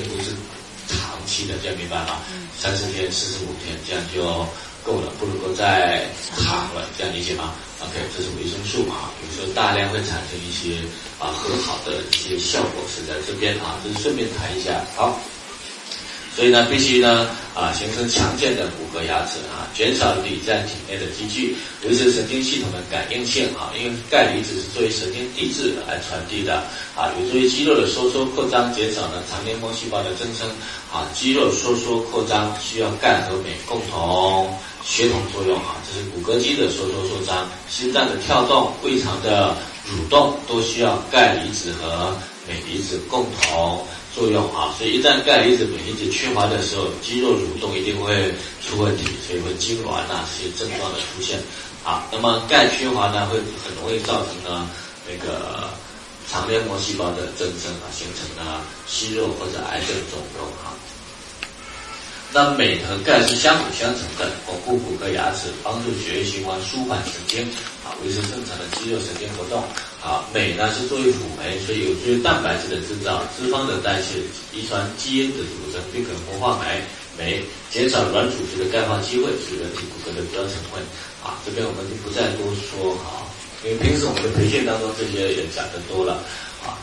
定不是长期的，这样明白吗？三十天、四十五天这样就够了，不能够再长了，这样理解吗？OK，这是维生素啊，比如说大量会产生一些啊很好的一些效果是在这边啊，就是顺便谈一下，好。所以呢，必须呢啊形成强健的骨骼牙齿啊，减少锂在体内的积聚，维持神经系统的感应性啊。因为钙离子是作为神经递质来传递的啊，有助于肌肉的收缩扩张，减少呢肠黏膜细胞的增生啊。肌肉收缩扩张需要钙和镁共同协同作用啊，这是骨骼肌的收缩扩张，心脏的跳动、胃肠的蠕动都需要钙离子和镁离子共同。作用啊，所以一旦钙离子、镁离子缺乏的时候，肌肉蠕动一定会出问题，所以会痉挛啊这些症状的出现。啊，那么钙缺乏呢，会很容易造成呢那个肠黏膜细胞的增生啊，形成了息肉或者癌症肿瘤啊。那镁和钙是相辅相成的，巩固骨骼牙齿，帮助血液循环，舒缓神经，啊，维持正常的肌肉神经活动。啊，镁呢是作为辅酶，所以有助于蛋白质的制造、脂肪的代谢、遗传基因的组成，并可活化酶，酶减少软组织的钙化机会，是人体骨骼的主要成分。啊，这边我们就不再多说哈，因为平时我们的培训当中这些也讲的多了。啊，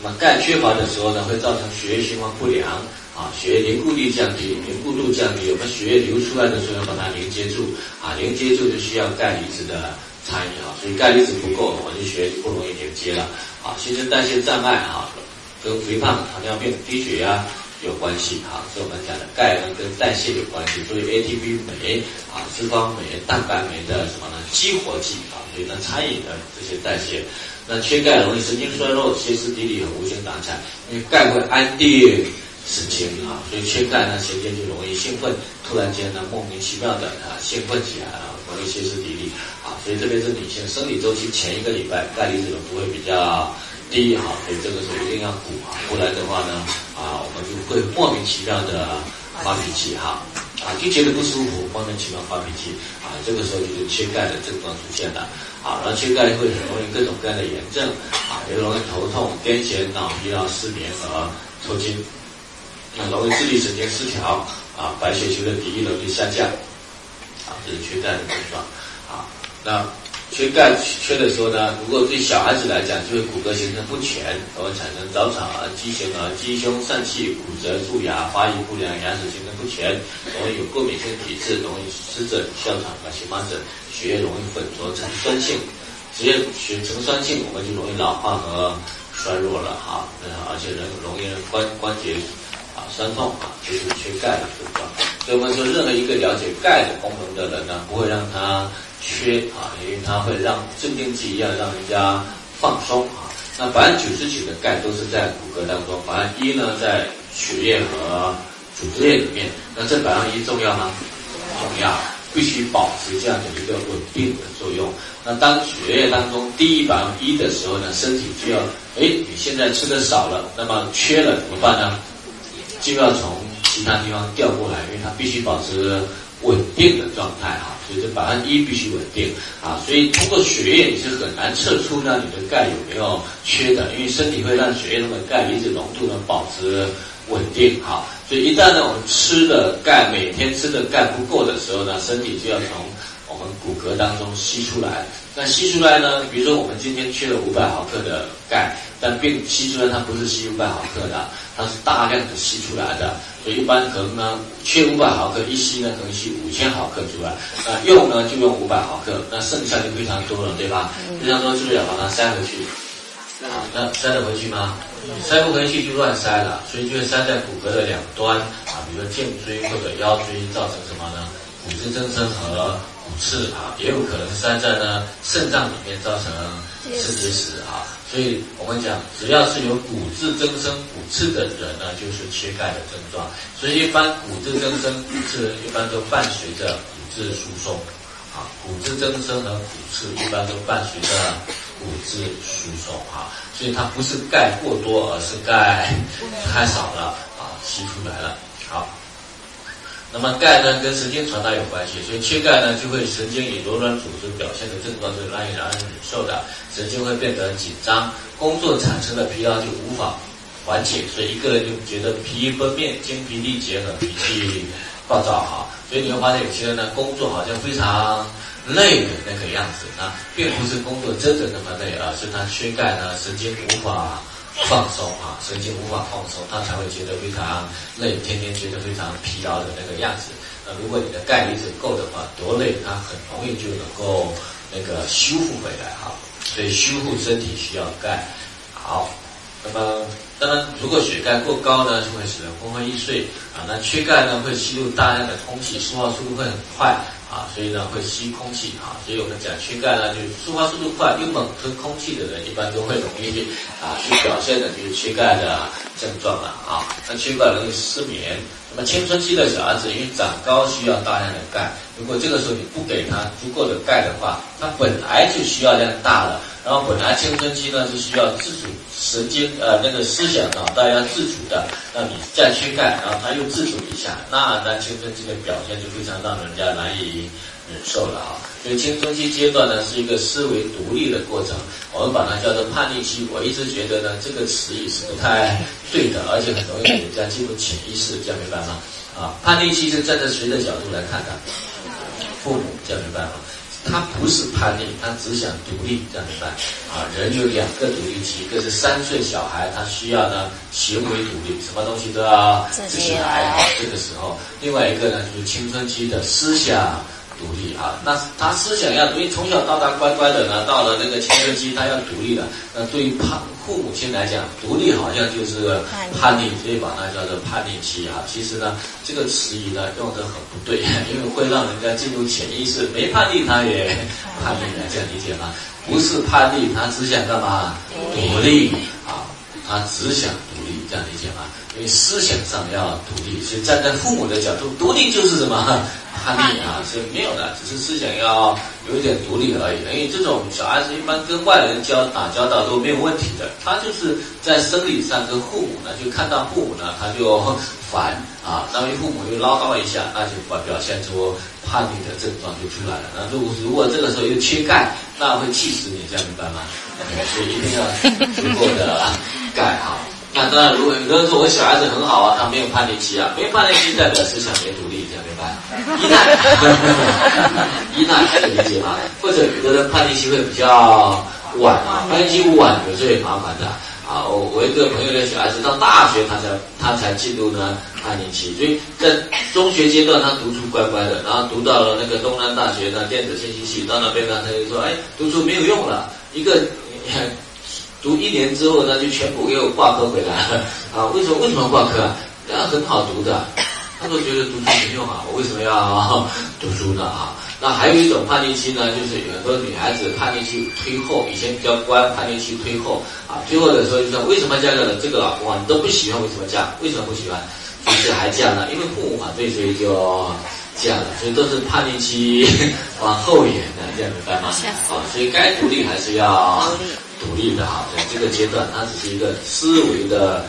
那么钙缺乏的时候呢，会造成血液循环不良。啊，血液凝固力降低，凝固度降低，我们血液流出来的时候要把它连接住，啊，连接住就需要钙离子的参与啊，所以钙离子不够，我们血液就不容易连接了，啊，新陈代谢障碍啊，跟肥胖、糖尿病、低血压有关系啊，所以我们讲的钙呢跟代谢有关系，所以 ATP 酶啊，脂肪酶、蛋白酶的什么呢？激活剂啊，所以呢参与的这些代谢，那缺钙容易神经衰弱、歇斯底里和无精打采，因为钙会安定。神经啊，所以缺钙呢，神经就容易兴奋，突然间呢，莫名其妙的啊，兴奋起来了，容易歇斯底里啊，所以特别是女性生理周期前一个礼拜，钙离子浓度会比较低哈，所以这个时候一定要补啊，不然的话呢，啊，我们就会莫名其妙的发脾气哈，啊，就觉得不舒服，莫名其妙发脾气啊，这个时候就是缺钙的症状出现了啊，然后缺钙会很容易各种各样的炎症啊，也容易头痛、癫痫、脑疲劳、失眠和抽筋。那容易智力神经失调啊，白血球的抵御能力下降啊，这是缺钙的症状啊。那缺钙缺的时候呢，如果对小孩子来讲，就会骨骼形成不全，容易产生早产儿、畸形儿、鸡胸疝气、骨折、蛀牙、发育不良、牙齿形成不全，容易有过敏性体质，容易湿疹、哮喘和荨麻疹，血液容易混浊呈酸性，直接血成酸性，我们就容易老化和衰弱了哈。而且人容易关关节。酸痛啊，就是缺钙的症状。所以我们说，任何一个了解钙的功能的人呢，不会让他缺啊，因为它会让镇定剂一样让人家放松啊。那百分之九十九的钙都是在骨骼当中，百分一呢在血液和组织液里面。那这百分一重要吗？重要，必须保持这样的一个稳定的作用。那当血液当中低于百分一的时候呢，身体就要，哎，你现在吃的少了，那么缺了怎么办呢？就要从其他地方调过来，因为它必须保持稳定的状态哈，所以这百分之一必须稳定啊，所以通过血液你是很难测出呢你的钙有没有缺的，因为身体会让血液中的钙离子浓度呢保持稳定哈，所以一旦呢我们吃的钙每天吃的钙不够的时候呢，身体就要从我们骨骼当中吸出来，那吸出来呢，比如说我们今天缺了五百毫克的钙，但并吸出来它不是吸五百毫克的。它是大量的吸出来的，所以一般可能呢，缺五百毫克，一吸呢可能吸五千毫克出来，那用呢就用五百毫克，那剩下就非常多了，对吧？非常多，是不是要把它塞回去？啊，那塞得回去吗？塞不回去就乱塞了，所以就会塞在骨骼的两端啊，比如说颈椎或者腰椎，造成什么呢？骨质增生和骨刺啊，也有可能塞在呢肾脏里面，造成肾结石啊。所以我们讲，只要是有骨质增生、骨刺的人呢，就是缺钙的症状。所以一般骨质增生、骨刺一般都伴随着骨质疏松，啊，骨质增生和骨刺一般都伴随着骨质疏松，啊，所以它不是钙过多，而是钙太少了，啊，吸出来了，好。那么钙呢，跟神经传达有关系，所以缺钙呢，就会神经以柔软组织表现的症状是难以让人忍受的，神经会变得紧张，工作产生的疲劳就无法缓解，所以一个人就觉得疲于奔命、精疲力竭和脾气暴躁哈。所以你会发现有些人呢，工作好像非常累的那个样子啊，并不是工作真的那么累，而是他缺钙呢，神经无法放松啊，神经无法放松，他才会觉得非常累，天天觉得非常疲劳的那个样子。那如果你的钙离子够的话，多累他很容易就能够那个修复回来哈。所以修复身体需要钙。好，那么当然，如果血钙过高呢，就会使人昏昏欲睡啊。那缺钙呢，会吸入大量的空气，舒化速度会很快啊，所以呢会吸空气啊。所以我们讲缺钙呢，就是舒化速度快又猛吞空气的人，一般都会容易去啊去表现的就是缺钙的症状了啊。那缺钙容易失眠。那么青春期的小孩子因为长高需要大量的钙，如果这个时候你不给他足够的钙的话，他本来就需要量大了。然后本来青春期呢是需要自主神经呃那个思想脑袋要自主的，那你再去干，然后他又自主一下，那那青春期的表现就非常让人家难以忍受了啊。所以青春期阶段呢是一个思维独立的过程，我们把它叫做叛逆期。我一直觉得呢这个词语是不太对的，而且很容易给人家进入潜意识，这样明白吗？啊，叛逆期是站在谁的角度来看的？父母，这样明白吗？他不是叛逆，他只想独立，这样子办？啊，人有两个独立期，一个是三岁小孩，他需要呢行为独立，什么东西都要自己来啊，这个时候；另外一个呢就是青春期的思想。独立啊，那他思想要独立，从小到大乖乖的呢，到了那个青春期，他要独立了。那对于叛父母亲来讲，独立好像就是叛逆，所以把它叫做叛逆期啊。其实呢，这个词语呢用的很不对，因为会让人家进入潜意识，没叛逆他也 叛逆了，这样理解吗？不是叛逆，他只想干嘛？独立啊，他只想独立，这样理解吗？因为思想上要独立，所以站在父母的角度，独立就是什么？叛逆啊，是没有的，只是思想要有一点独立而已。因为这种小孩子一般跟外人交打交道都没有问题的，他就是在生理上跟父母呢，就看到父母呢他就烦啊，那么父母又唠叨一下，那就表表现出叛逆的症状就出来了。那如果如果这个时候又缺钙，那会气死你，这样明白吗？所以一定要足够的钙哈。那当然，如果有人说我小孩子很好啊，他没有叛逆期啊，没有叛逆期代表思想没独立，这样明白？依赖，依赖，可以理解吗？或者有的人叛逆期会比较晚啊，叛逆期晚有时候也麻烦的啊。我我一个朋友的小孩子到大学他才他才进入呢叛逆期，所以在中学阶段他读书乖乖的，然后读到了那个东南大学的电子信息系，到那边呢他就说，哎，读书没有用了，一个。读一年之后，呢，就全部给我挂科回来了啊！为什么为什么挂科啊？那很好读的，他都觉得读书没用啊！我为什么要读书呢啊？那还有一种叛逆期呢，就是有很多女孩子叛逆期推后，以前比较乖，叛逆期推后啊，推后的时候就说为什么嫁个这个老公啊？你都不喜欢，为什么嫁？为什么不喜欢？就是还嫁呢？因为父母反对，所以就嫁了。所以都是叛逆期 往后延的，这样明白吗？啊，所以该独立还是要。努力的哈，在这个阶段，它只是一个思维的。